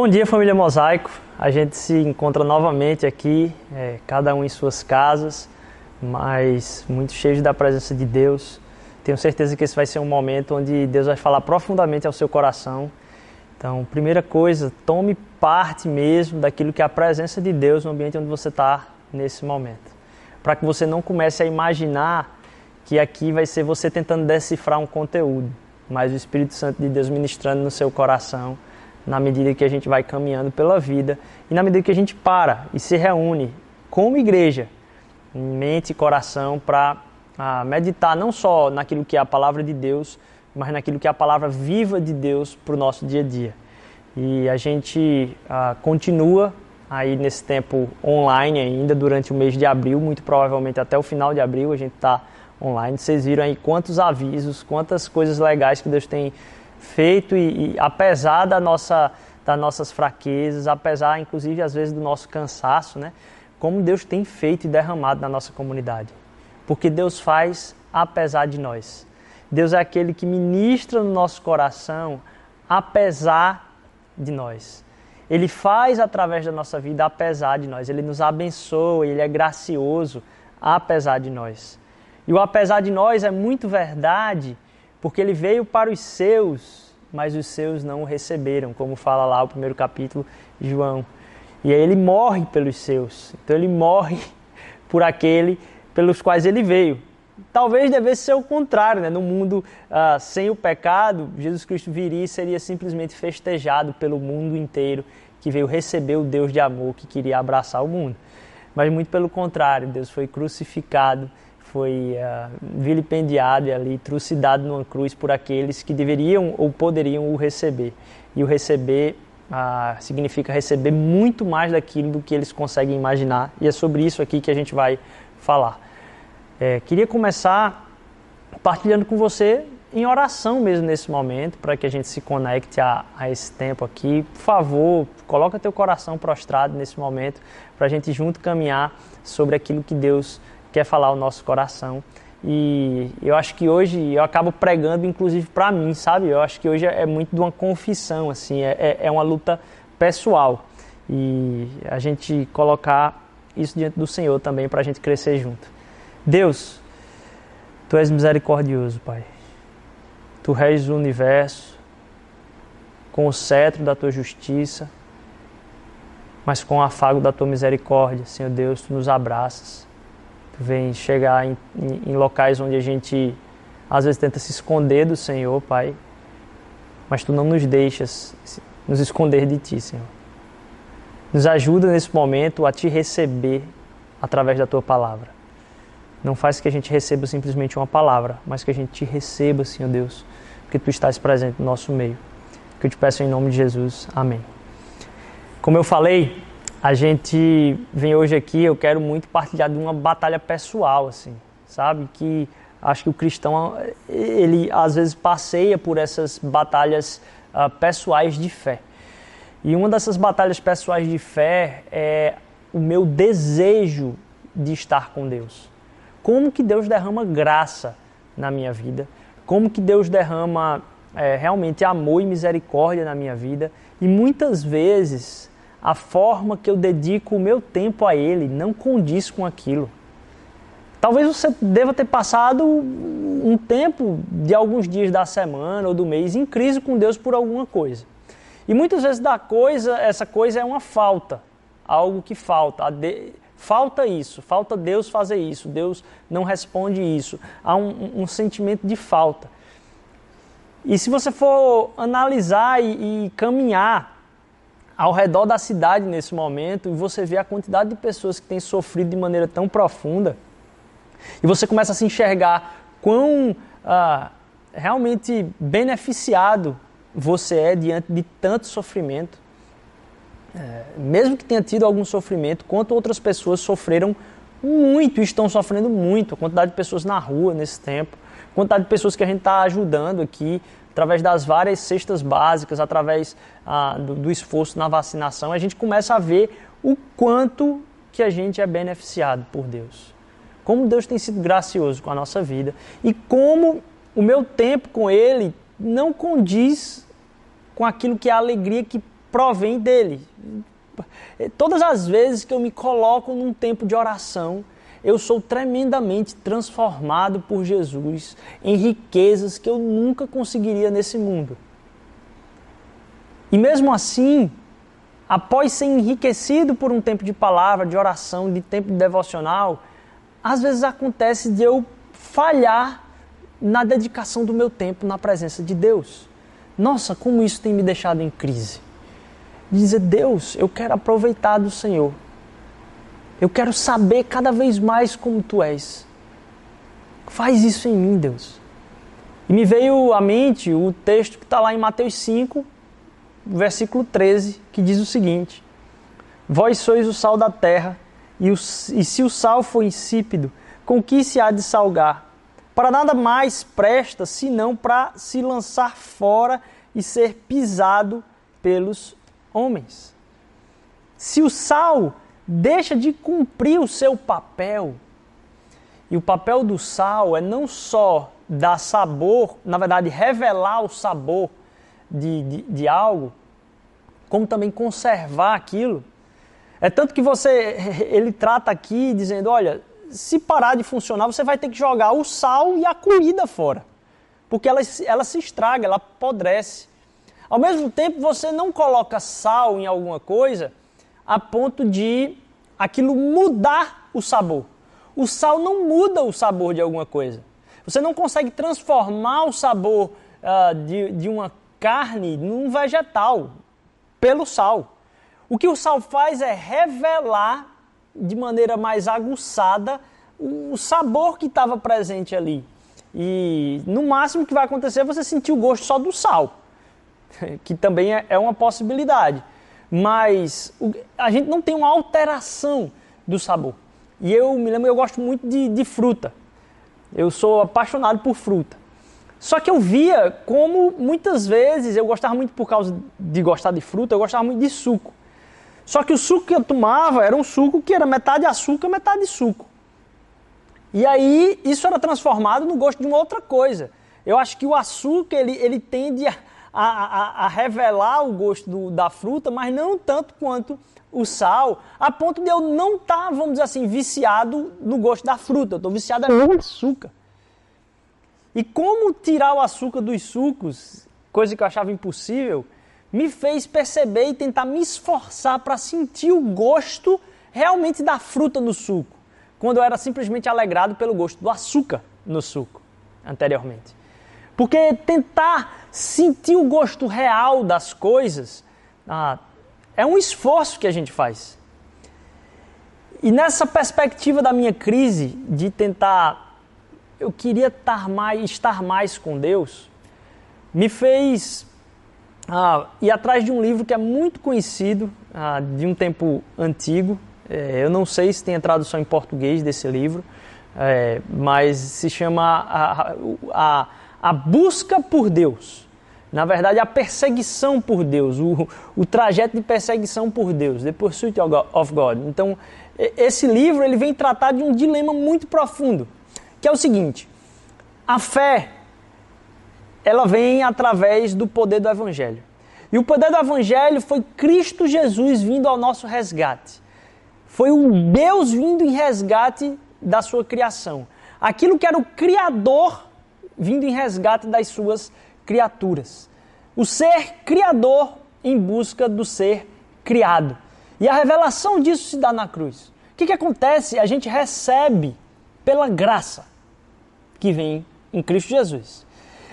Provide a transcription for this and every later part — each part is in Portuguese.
Bom dia, família Mosaico. A gente se encontra novamente aqui, é, cada um em suas casas, mas muito cheios da presença de Deus. Tenho certeza que esse vai ser um momento onde Deus vai falar profundamente ao seu coração. Então, primeira coisa, tome parte mesmo daquilo que é a presença de Deus no ambiente onde você está nesse momento. Para que você não comece a imaginar que aqui vai ser você tentando decifrar um conteúdo, mas o Espírito Santo de Deus ministrando no seu coração na medida que a gente vai caminhando pela vida e na medida que a gente para e se reúne como igreja, mente e coração, para ah, meditar não só naquilo que é a palavra de Deus, mas naquilo que é a palavra viva de Deus para o nosso dia a dia. E a gente ah, continua aí nesse tempo online ainda durante o mês de abril, muito provavelmente até o final de abril a gente está online. Vocês viram aí quantos avisos, quantas coisas legais que Deus tem feito e, e apesar da nossa, das nossas fraquezas, apesar inclusive às vezes do nosso cansaço, né? Como Deus tem feito e derramado na nossa comunidade. Porque Deus faz apesar de nós. Deus é aquele que ministra no nosso coração apesar de nós. Ele faz através da nossa vida apesar de nós. Ele nos abençoa, ele é gracioso apesar de nós. E o apesar de nós é muito verdade porque ele veio para os seus, mas os seus não o receberam, como fala lá o primeiro capítulo de João. E aí ele morre pelos seus. Então ele morre por aquele pelos quais ele veio. Talvez devesse ser o contrário, né? No mundo ah, sem o pecado, Jesus Cristo viria e seria simplesmente festejado pelo mundo inteiro que veio receber o Deus de amor que queria abraçar o mundo. Mas muito pelo contrário, Deus foi crucificado foi uh, vilipendiado e ali trucidado numa cruz por aqueles que deveriam ou poderiam o receber. E o receber uh, significa receber muito mais daquilo do que eles conseguem imaginar. E é sobre isso aqui que a gente vai falar. É, queria começar partilhando com você em oração mesmo nesse momento, para que a gente se conecte a, a, esse tempo aqui. Por favor, coloca teu coração prostrado nesse momento, para a gente junto caminhar sobre aquilo que Deus quer falar ao nosso coração. E eu acho que hoje eu acabo pregando, inclusive para mim, sabe? Eu acho que hoje é muito de uma confissão, assim, é, é, é uma luta pessoal. E a gente colocar isso diante do Senhor também para a gente crescer junto. Deus, Tu és misericordioso, Pai. Tu reges o universo com o cetro da Tua justiça, mas com o afago da Tua misericórdia, Senhor Deus, Tu nos abraças vem chegar em, em, em locais onde a gente às vezes tenta se esconder do Senhor, Pai, mas Tu não nos deixas nos esconder de Ti, Senhor. Nos ajuda nesse momento a Te receber através da Tua palavra. Não faz que a gente receba simplesmente uma palavra, mas que a gente te receba, Senhor Deus, porque Tu estás presente no nosso meio. Que eu te peço em nome de Jesus. Amém. Como eu falei, a gente vem hoje aqui, eu quero muito partilhar de uma batalha pessoal, assim, sabe? Que acho que o cristão, ele às vezes passeia por essas batalhas uh, pessoais de fé. E uma dessas batalhas pessoais de fé é o meu desejo de estar com Deus. Como que Deus derrama graça na minha vida? Como que Deus derrama é, realmente amor e misericórdia na minha vida? E muitas vezes a forma que eu dedico o meu tempo a Ele não condiz com aquilo. Talvez você deva ter passado um tempo de alguns dias da semana ou do mês em crise com Deus por alguma coisa. E muitas vezes da coisa, essa coisa é uma falta, algo que falta. Falta isso, falta Deus fazer isso, Deus não responde isso. Há um, um sentimento de falta. E se você for analisar e, e caminhar ao redor da cidade nesse momento e você vê a quantidade de pessoas que têm sofrido de maneira tão profunda e você começa a se enxergar quão ah, realmente beneficiado você é diante de tanto sofrimento. É, mesmo que tenha tido algum sofrimento, quanto outras pessoas sofreram muito e estão sofrendo muito. A quantidade de pessoas na rua nesse tempo, a quantidade de pessoas que a gente está ajudando aqui, através das várias cestas básicas, através ah, do, do, esforço na vacinação, a gente começa a ver o quanto que a gente é beneficiado por Deus. Como Deus tem sido gracioso com a nossa vida e como o meu tempo com Ele não condiz com aquilo que é a alegria que provém dele. Todas as vezes que eu me coloco num tempo de oração, eu sou tremendamente transformado por Jesus em riquezas que eu nunca conseguiria nesse mundo. E mesmo assim, após ser enriquecido por um tempo de palavra, de oração, de tempo de devocional, às vezes acontece de eu falhar na dedicação do meu tempo na presença de Deus. Nossa, como isso tem me deixado em crise. Dizer, Deus, eu quero aproveitar do Senhor. Eu quero saber cada vez mais como tu és. Faz isso em mim, Deus. E me veio à mente o texto que está lá em Mateus 5, versículo 13, que diz o seguinte: Vós sois o sal da terra, e, o, e se o sal for insípido, com que se há de salgar? Para nada mais presta senão para se lançar fora e ser pisado pelos homens. Se o sal deixa de cumprir o seu papel, e o papel do sal é não só dar sabor, na verdade, revelar o sabor de, de, de algo, como também conservar aquilo. É tanto que você, ele trata aqui dizendo, olha, se parar de funcionar, você vai ter que jogar o sal e a comida fora. Porque ela, ela se estraga, ela apodrece. Ao mesmo tempo, você não coloca sal em alguma coisa a ponto de aquilo mudar o sabor. O sal não muda o sabor de alguma coisa. Você não consegue transformar o sabor uh, de, de uma carne num vegetal pelo sal. O que o sal faz é revelar de maneira mais aguçada o sabor que estava presente ali. E no máximo que vai acontecer é você sentir o gosto só do sal, que também é, é uma possibilidade. Mas a gente não tem uma alteração do sabor. E eu me lembro, eu gosto muito de, de fruta. Eu sou apaixonado por fruta. Só que eu via como muitas vezes eu gostava muito por causa de gostar de fruta, eu gostava muito de suco. Só que o suco que eu tomava era um suco que era metade açúcar, metade suco. E aí isso era transformado no gosto de uma outra coisa. Eu acho que o açúcar ele, ele tende a, a, a revelar o gosto do, da fruta, mas não tanto quanto o sal, a ponto de eu não estar, tá, vamos dizer assim, viciado no gosto da fruta. Eu estou viciado no açúcar. E como tirar o açúcar dos sucos, coisa que eu achava impossível, me fez perceber e tentar me esforçar para sentir o gosto realmente da fruta no suco, quando eu era simplesmente alegrado pelo gosto do açúcar no suco anteriormente. Porque tentar sentir o gosto real das coisas ah, é um esforço que a gente faz. E nessa perspectiva da minha crise de tentar eu queria estar mais, estar mais com Deus, me fez ah, ir atrás de um livro que é muito conhecido, ah, de um tempo antigo. É, eu não sei se tem a tradução em português desse livro, é, mas se chama a, a, a, Busca por Deus. Na verdade, a perseguição por Deus, o, o trajeto de perseguição por Deus, The Pursuit of God. Então, esse livro ele vem tratar de um dilema muito profundo que é o seguinte: a fé ela vem através do poder do evangelho. E o poder do evangelho foi Cristo Jesus vindo ao nosso resgate. Foi o Deus vindo em resgate da sua criação. Aquilo que era o criador vindo em resgate das suas criaturas. O ser criador em busca do ser criado. E a revelação disso se dá na cruz. O que, que acontece? A gente recebe pela graça que vem em Cristo Jesus.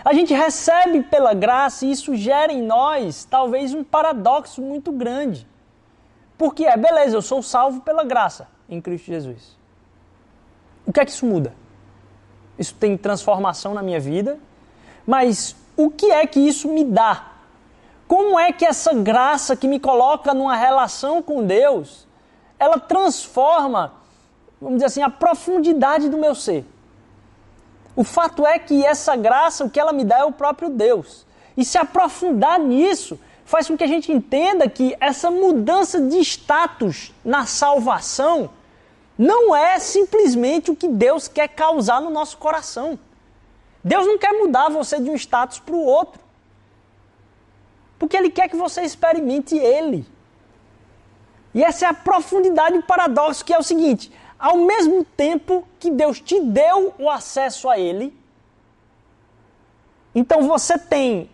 A gente recebe pela graça e isso gera em nós talvez um paradoxo muito grande. Porque é, beleza, eu sou salvo pela graça em Cristo Jesus. O que é que isso muda? Isso tem transformação na minha vida, mas o que é que isso me dá? Como é que essa graça que me coloca numa relação com Deus, ela transforma, vamos dizer assim, a profundidade do meu ser? O fato é que essa graça, o que ela me dá é o próprio Deus. E se aprofundar nisso, faz com que a gente entenda que essa mudança de status na salvação não é simplesmente o que Deus quer causar no nosso coração. Deus não quer mudar você de um status para o outro. Porque Ele quer que você experimente Ele. E essa é a profundidade do paradoxo, que é o seguinte: ao mesmo tempo que Deus te deu o acesso a Ele, então você tem,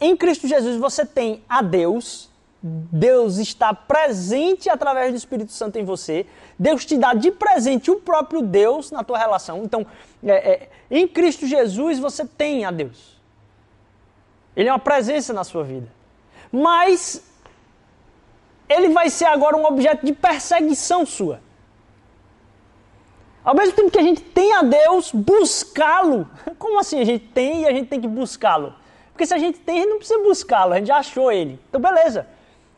em Cristo Jesus, você tem a Deus, Deus está presente através do Espírito Santo em você, Deus te dá de presente o próprio Deus na tua relação. Então, é, é, em Cristo Jesus você tem a Deus. Ele é uma presença na sua vida. Mas ele vai ser agora um objeto de perseguição sua. Ao mesmo tempo que a gente tem a Deus, buscá-lo. Como assim a gente tem e a gente tem que buscá-lo? Porque se a gente tem, a gente não precisa buscá-lo, a gente já achou ele. Então, beleza.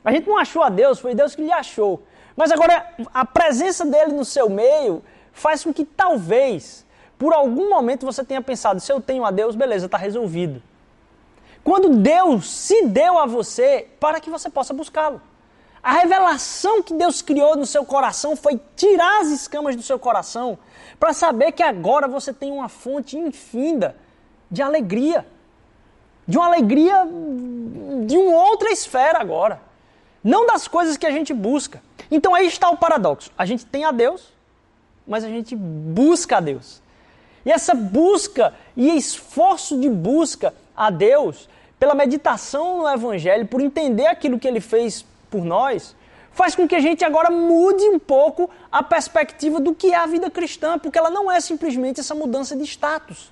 A gente não achou a Deus, foi Deus que lhe achou. Mas agora, a presença dele no seu meio faz com que talvez, por algum momento, você tenha pensado: se eu tenho a Deus, beleza, está resolvido. Quando Deus se deu a você para que você possa buscá-lo. A revelação que Deus criou no seu coração foi tirar as escamas do seu coração para saber que agora você tem uma fonte infinda de alegria. De uma alegria de uma outra esfera agora. Não das coisas que a gente busca. Então aí está o paradoxo. A gente tem a Deus, mas a gente busca a Deus. E essa busca e esforço de busca a Deus, pela meditação no Evangelho, por entender aquilo que ele fez por nós, faz com que a gente agora mude um pouco a perspectiva do que é a vida cristã, porque ela não é simplesmente essa mudança de status.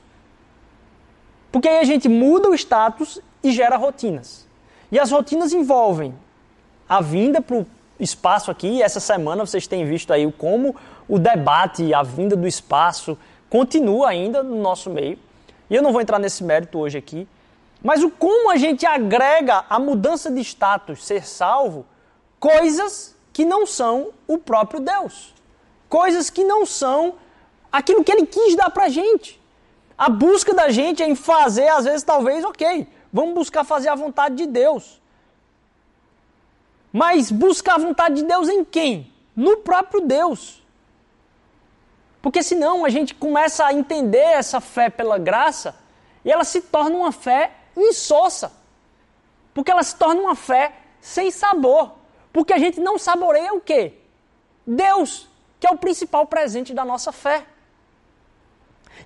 Porque aí a gente muda o status e gera rotinas. E as rotinas envolvem a vinda para o espaço aqui. Essa semana vocês têm visto aí como o debate, a vinda do espaço continua ainda no nosso meio. E eu não vou entrar nesse mérito hoje aqui. Mas o como a gente agrega a mudança de status, ser salvo, coisas que não são o próprio Deus. Coisas que não são aquilo que ele quis dar pra gente. A busca da gente é em fazer, às vezes, talvez, ok, vamos buscar fazer a vontade de Deus. Mas buscar a vontade de Deus em quem? No próprio Deus. Porque senão a gente começa a entender essa fé pela graça e ela se torna uma fé insossa. Porque ela se torna uma fé sem sabor. Porque a gente não saboreia o quê? Deus, que é o principal presente da nossa fé.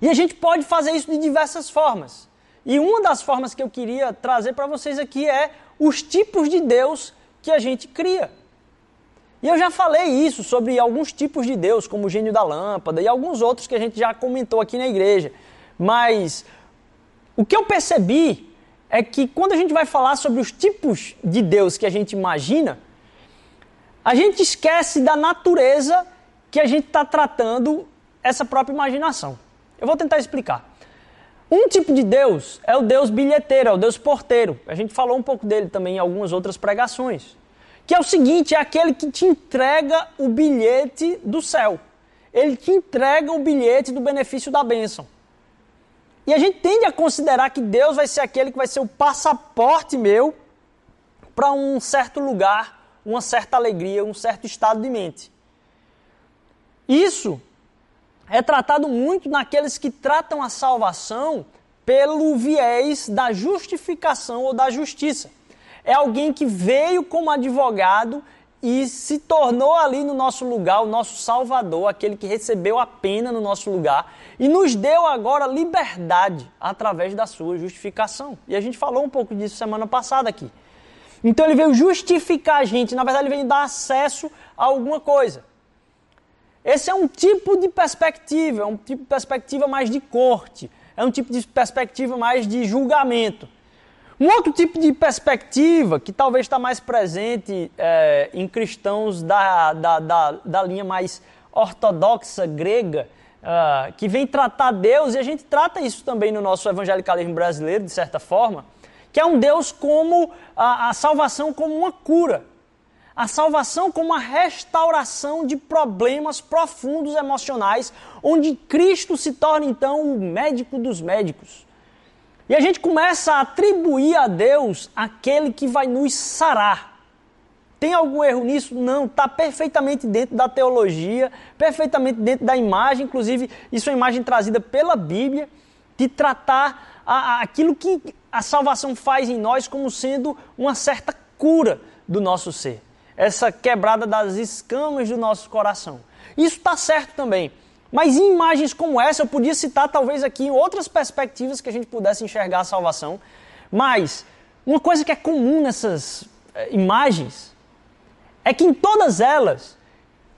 E a gente pode fazer isso de diversas formas. E uma das formas que eu queria trazer para vocês aqui é os tipos de Deus que a gente cria. E eu já falei isso sobre alguns tipos de Deus, como o gênio da lâmpada e alguns outros que a gente já comentou aqui na igreja. Mas o que eu percebi é que quando a gente vai falar sobre os tipos de Deus que a gente imagina, a gente esquece da natureza que a gente está tratando essa própria imaginação. Eu vou tentar explicar. Um tipo de Deus é o Deus bilheteiro, é o Deus porteiro. A gente falou um pouco dele também em algumas outras pregações. Que é o seguinte: é aquele que te entrega o bilhete do céu. Ele te entrega o bilhete do benefício da bênção. E a gente tende a considerar que Deus vai ser aquele que vai ser o passaporte meu para um certo lugar uma certa alegria, um certo estado de mente. Isso é tratado muito naqueles que tratam a salvação pelo viés da justificação ou da justiça. É alguém que veio como advogado e se tornou ali no nosso lugar, o nosso Salvador, aquele que recebeu a pena no nosso lugar e nos deu agora liberdade através da sua justificação. E a gente falou um pouco disso semana passada aqui. Então ele veio justificar a gente, na verdade ele veio dar acesso a alguma coisa. Esse é um tipo de perspectiva, é um tipo de perspectiva mais de corte, é um tipo de perspectiva mais de julgamento. Um outro tipo de perspectiva, que talvez está mais presente é, em cristãos da, da, da, da, linha mais ortodoxa grega, uh, que vem tratar Deus, e a gente trata isso também no nosso evangelicalismo brasileiro, de certa forma, que é um Deus como a, a salvação como uma cura. A salvação como uma restauração de problemas profundos emocionais, onde Cristo se torna então o médico dos médicos. E a gente começa a atribuir a Deus aquele que vai nos sarar. Tem algum erro nisso? Não, está perfeitamente dentro da teologia, perfeitamente dentro da imagem, inclusive isso é uma imagem trazida pela Bíblia de tratar a, a, aquilo que a salvação faz em nós como sendo uma certa cura do nosso ser. Essa quebrada das escamas do nosso coração. Isso está certo também. Mas em imagens como essa, eu podia citar talvez aqui outras perspectivas que a gente pudesse enxergar a salvação. Mas uma coisa que é comum nessas eh, imagens é que em todas elas,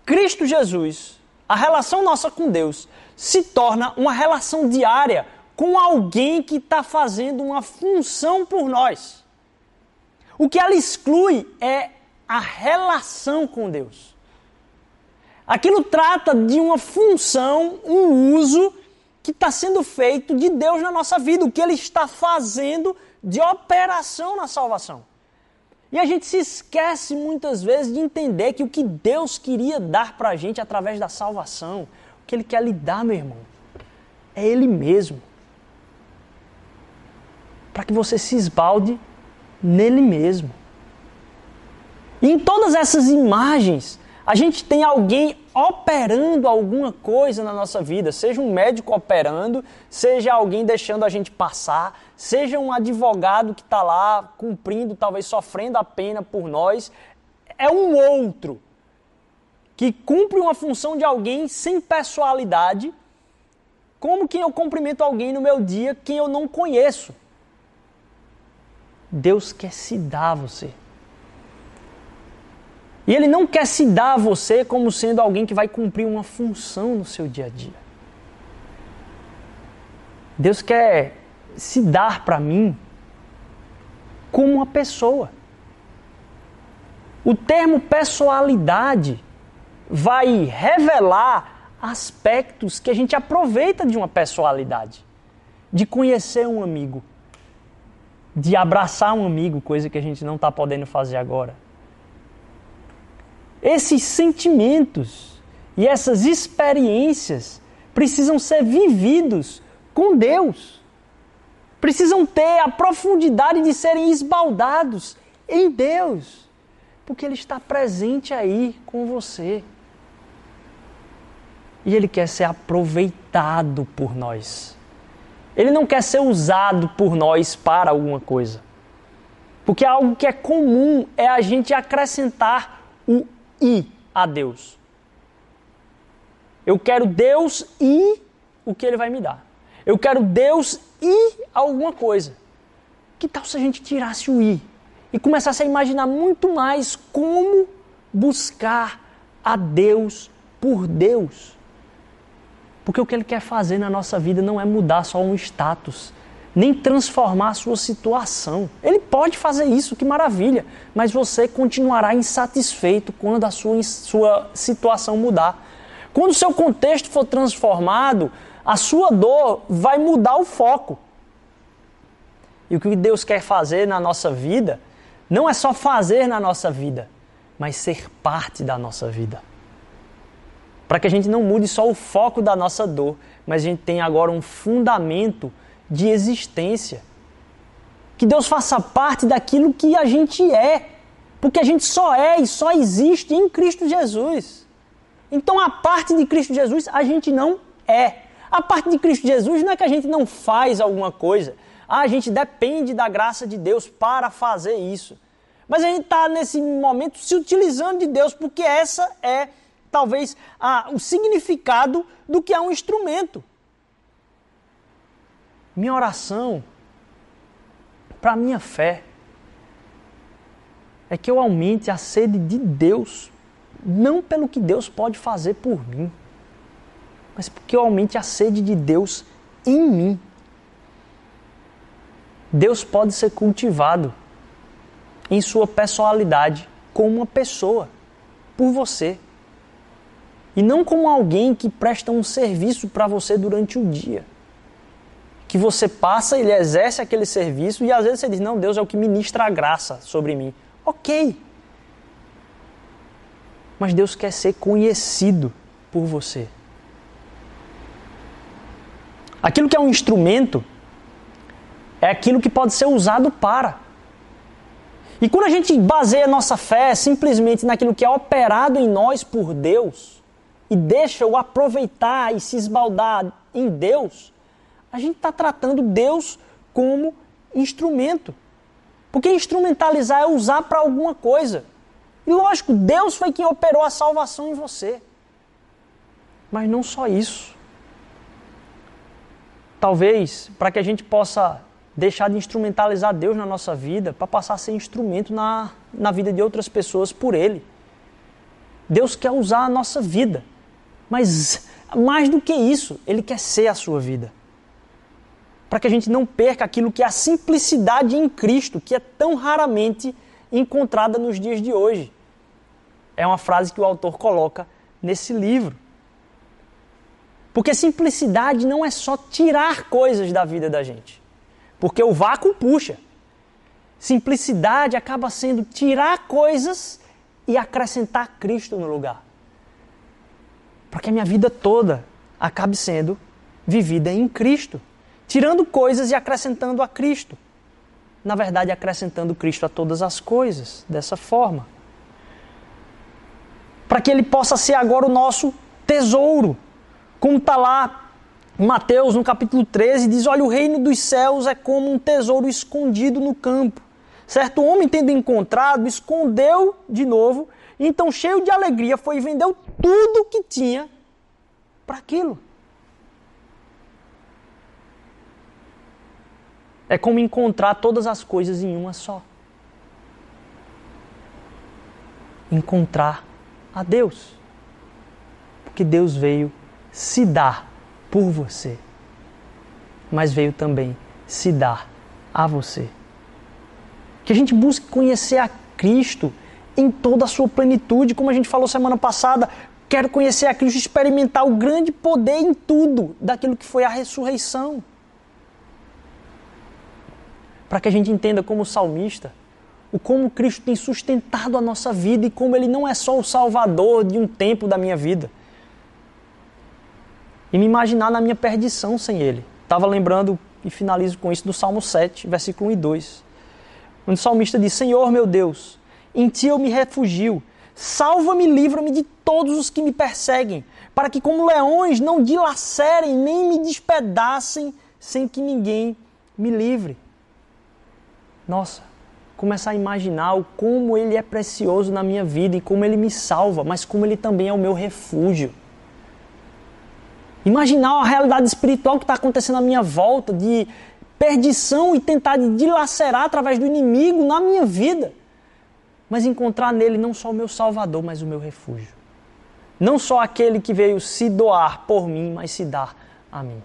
Cristo Jesus, a relação nossa com Deus, se torna uma relação diária com alguém que está fazendo uma função por nós. O que ela exclui é a relação com Deus. Aquilo trata de uma função, um uso que está sendo feito de Deus na nossa vida, o que Ele está fazendo de operação na salvação. E a gente se esquece muitas vezes de entender que o que Deus queria dar para a gente através da salvação, o que Ele quer lhe dar, meu irmão, é Ele mesmo. Para que você se esbalde nele mesmo. E em todas essas imagens, a gente tem alguém operando alguma coisa na nossa vida, seja um médico operando, seja alguém deixando a gente passar, seja um advogado que está lá cumprindo, talvez sofrendo a pena por nós, é um outro que cumpre uma função de alguém sem pessoalidade, como quem eu cumprimento alguém no meu dia, quem eu não conheço. Deus quer se dar a você. E Ele não quer se dar a você como sendo alguém que vai cumprir uma função no seu dia a dia. Deus quer se dar para mim como uma pessoa. O termo pessoalidade vai revelar aspectos que a gente aproveita de uma pessoalidade. De conhecer um amigo, de abraçar um amigo, coisa que a gente não está podendo fazer agora esses sentimentos e essas experiências precisam ser vividos com Deus. Precisam ter a profundidade de serem esbaldados em Deus, porque Ele está presente aí com você. E Ele quer ser aproveitado por nós. Ele não quer ser usado por nós para alguma coisa. Porque algo que é comum é a gente acrescentar o e a Deus. Eu quero Deus e o que Ele vai me dar. Eu quero Deus e alguma coisa. Que tal se a gente tirasse o i e começasse a imaginar muito mais como buscar a Deus por Deus? Porque o que Ele quer fazer na nossa vida não é mudar só um status, nem transformar a sua situação. Ele pode fazer isso, que maravilha, mas você continuará insatisfeito quando a sua, sua situação mudar. Quando o seu contexto for transformado, a sua dor vai mudar o foco. E o que Deus quer fazer na nossa vida não é só fazer na nossa vida, mas ser parte da nossa vida. Para que a gente não mude só o foco da nossa dor, mas a gente tenha agora um fundamento de existência. Que Deus faça parte daquilo que a gente é. Porque a gente só é e só existe em Cristo Jesus. Então a parte de Cristo Jesus a gente não é. A parte de Cristo Jesus não é que a gente não faz alguma coisa. Ah, a gente depende da graça de Deus para fazer isso. Mas a gente está nesse momento se utilizando de Deus porque essa é talvez a, o significado do que é um instrumento. Minha oração para minha fé é que eu aumente a sede de Deus, não pelo que Deus pode fazer por mim, mas porque eu aumente a sede de Deus em mim. Deus pode ser cultivado em sua personalidade como uma pessoa, por você. E não como alguém que presta um serviço para você durante o dia que você passa, ele exerce aquele serviço e às vezes você diz: Não, Deus é o que ministra a graça sobre mim. Ok. Mas Deus quer ser conhecido por você. Aquilo que é um instrumento é aquilo que pode ser usado para. E quando a gente baseia nossa fé simplesmente naquilo que é operado em nós por Deus e deixa o aproveitar e se esbaldar em Deus, A gente está tratando Deus como instrumento. Porque instrumentalizar é usar para alguma coisa. E lógico, Deus foi quem operou a salvação em você. Mas não só isso. Talvez para que a gente possa deixar de instrumentalizar Deus na nossa vida, para passar a ser instrumento na, na vida de outras pessoas por Ele. Deus quer usar a nossa vida, mas mais do que isso, Ele quer ser a sua vida. Para que a gente não perca aquilo que é a simplicidade em Cristo, que é tão raramente encontrada nos dias de hoje. É uma frase que o autor coloca nesse livro. Porque simplicidade não é só tirar coisas da vida da gente. Porque o vácuo puxa. Simplicidade acaba sendo tirar coisas e acrescentar Cristo no lugar. Para que a minha vida toda acabe sendo vivida em Cristo. Tirando coisas e acrescentando a Cristo. Na verdade, acrescentando Cristo a todas as coisas, dessa forma. Para que Ele possa ser agora o nosso tesouro. Como está lá Mateus, no capítulo 13, diz: Olha, o reino dos céus é como um tesouro escondido no campo. Certo homem, tendo encontrado, escondeu de novo, então, cheio de alegria, foi e vendeu tudo que tinha para aquilo. É como encontrar todas as coisas em uma só. Encontrar a Deus. Porque Deus veio se dar por você, mas veio também se dar a você. Que a gente busque conhecer a Cristo em toda a sua plenitude, como a gente falou semana passada. Quero conhecer a Cristo, experimentar o grande poder em tudo daquilo que foi a ressurreição. Para que a gente entenda como salmista, o como Cristo tem sustentado a nossa vida e como ele não é só o salvador de um tempo da minha vida e me imaginar na minha perdição sem Ele. Estava lembrando, e finalizo com isso, do Salmo 7, versículo 1 e 2. Onde o salmista diz: Senhor meu Deus, em Ti eu me refugio. Salva-me, livra-me de todos os que me perseguem, para que, como leões, não dilacerem nem me despedacem, sem que ninguém me livre. Nossa, começar a imaginar o como Ele é precioso na minha vida e como Ele me salva, mas como Ele também é o meu refúgio. Imaginar a realidade espiritual que está acontecendo à minha volta, de perdição e tentar dilacerar através do inimigo na minha vida. Mas encontrar nele não só o meu Salvador, mas o meu refúgio. Não só aquele que veio se doar por mim, mas se dar a mim.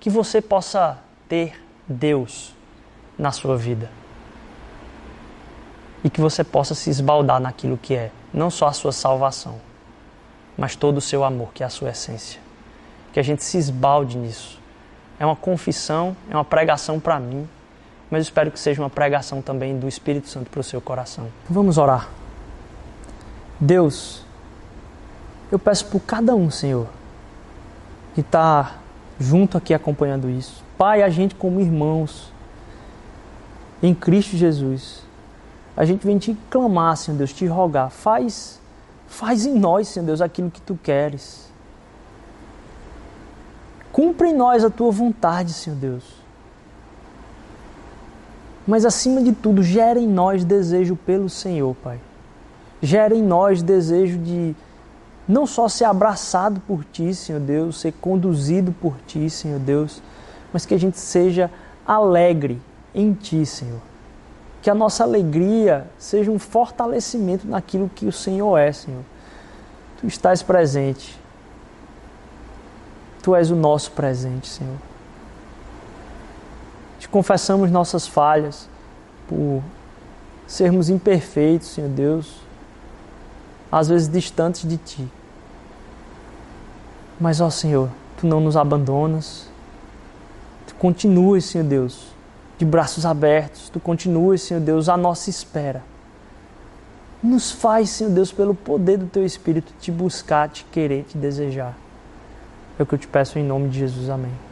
Que você possa ter Deus na sua vida. E que você possa se esbaldar naquilo que é não só a sua salvação, mas todo o seu amor, que é a sua essência que a gente se esbalde nisso. É uma confissão, é uma pregação para mim, mas espero que seja uma pregação também do Espírito Santo para o seu coração. Vamos orar. Deus, eu peço por cada um, Senhor, que está junto aqui acompanhando isso. Pai, a gente como irmãos em Cristo Jesus, a gente vem te clamar, Senhor Deus, te rogar, faz, faz em nós, Senhor Deus, aquilo que tu queres. Cumpre em nós a tua vontade, Senhor Deus. Mas acima de tudo, gera em nós desejo pelo Senhor, Pai. Gera em nós desejo de não só ser abraçado por Ti, Senhor Deus, ser conduzido por Ti, Senhor Deus, mas que a gente seja alegre em Ti, Senhor. Que a nossa alegria seja um fortalecimento naquilo que o Senhor é, Senhor. Tu estás presente Tu és o nosso presente, Senhor. Te confessamos nossas falhas por sermos imperfeitos, Senhor Deus, às vezes distantes de Ti. Mas, ó Senhor, Tu não nos abandonas. Tu continuas, Senhor Deus, de braços abertos. Tu continuas, Senhor Deus, à nossa espera. Nos faz, Senhor Deus, pelo poder do Teu Espírito, te buscar, te querer, te desejar. É o que eu te peço em nome de Jesus. Amém.